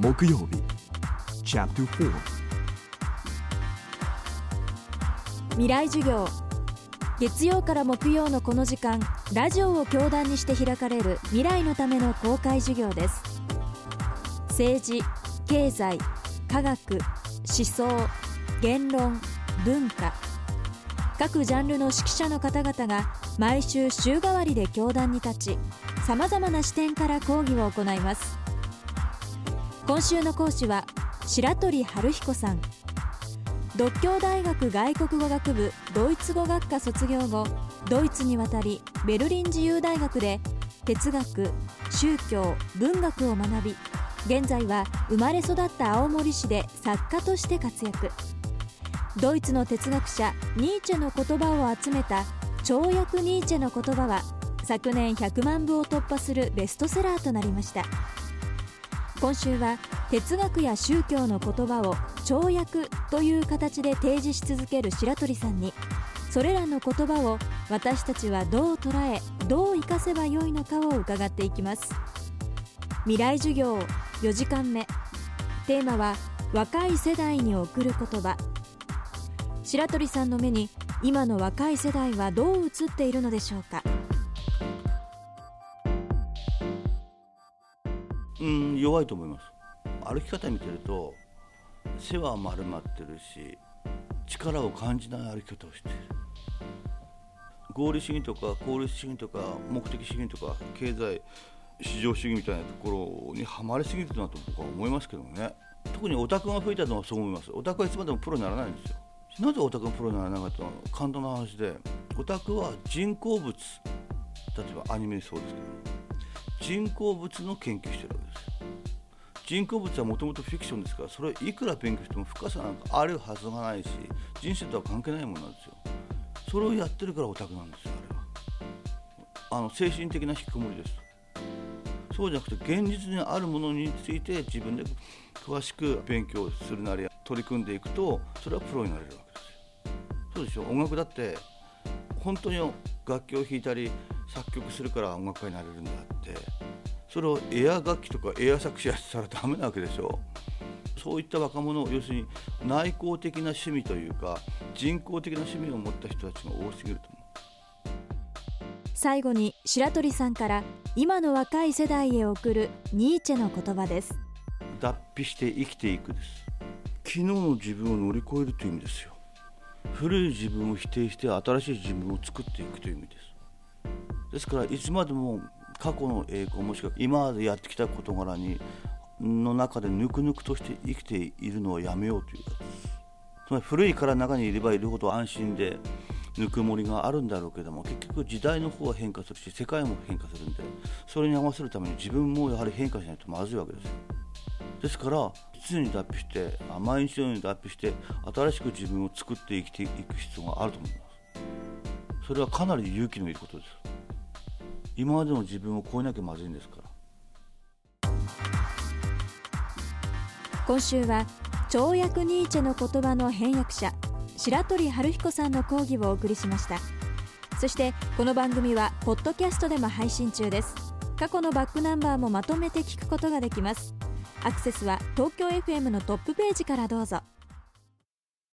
木曜日。Chapter 4未来授業。月曜から木曜のこの時間ラジオを教壇にして開かれる未来のための公開授業です。政治経済科学思想言論文化。各ジャンルの指揮者の方々が毎週週替わりで教壇に立ちさまざまな視点から講義を行います。今週の講師は白鳥春彦さん。独協大学外国語学部ドイツ語学科卒業後ドイツに渡りベルリン自由大学で哲学宗教文学を学び現在は生まれ育った青森市で作家として活躍。ドイツの哲学者ニーチェの言葉を集めた「跳躍ニーチェの言葉」は昨年100万部を突破するベストセラーとなりました。今週は哲学や宗教の言葉を跳躍という形で提示し続ける白鳥さんにそれらの言葉を私たちはどう捉えどう生かせばよいのかを伺っていきます。未来授業4時間目。テーマは若い世代に送る言葉。白鳥さんの目に今の若い世代はどう映っているのでしょうか。うん弱いと思います。歩き方見てると背は丸まってるし力を感じない歩き方をしてる。合理主義とか効率主義とか目的主義とか経済市場主義みたいなところにはまりすぎるなと僕は思いますけどね。特にオタクが増えたのはそう思います。オタクはいつまでもプロにならないんですよ。なぜオタクがプロにならなかったの簡単な話でオタクは人工物例えばアニメそうですけど人工物の研究してる。わ人工物はもともとフィクションですからそれをいくら勉強しても深さなんかあるはずがないし人生とは関係ないものなんですよ。それをやってるからオタクなんですよあれは。あの精神的な引きこもりです。そうじゃなくて現実にあるものについて自分で詳しく勉強するなり取り組んでいくとそれはプロになれるわけですよ。そうでしょ音楽だって本当に楽器を弾いたり作曲するから音楽家になれるんだって。それをエア楽器とかエア作詞やったらダメなわけでしょ？そういった若者要するに内向的な趣味というか人工的な趣味を持った人たちが多すぎると思う。最後に白鳥さんから今の若い世代へ送るニーチェの言葉です。脱皮して生きていくです。昨日の自分を乗り越えるという意味ですよ。古い自分を否定して新しい自分を作っていくという意味です。ですからいつまでも過去の栄光もしくは今までやってきた事柄にの中でぬくぬくとして生きているのをやめようというつまり古い殻の中にいればいるほど安心でぬくもりがあるんだろうけども結局時代の方は変化するし世界も変化するんでそれに合わせるために自分もやはり変化しないとまずいわけですよ。ですから常に脱皮して毎日のように脱皮して新しく自分を作って生きていく必要があると思います。それはかなり勇気のいることです。今までの自分を超えなきゃまずいんですから。今週は跳躍ニーチェの言葉の翻訳者白鳥春彦さんの講義をお送りしました。そしてこの番組はポッドキャストでも配信中です。過去のバックナンバーもまとめて聞くことができます。アクセスは東京 FM のトップページからどうぞ。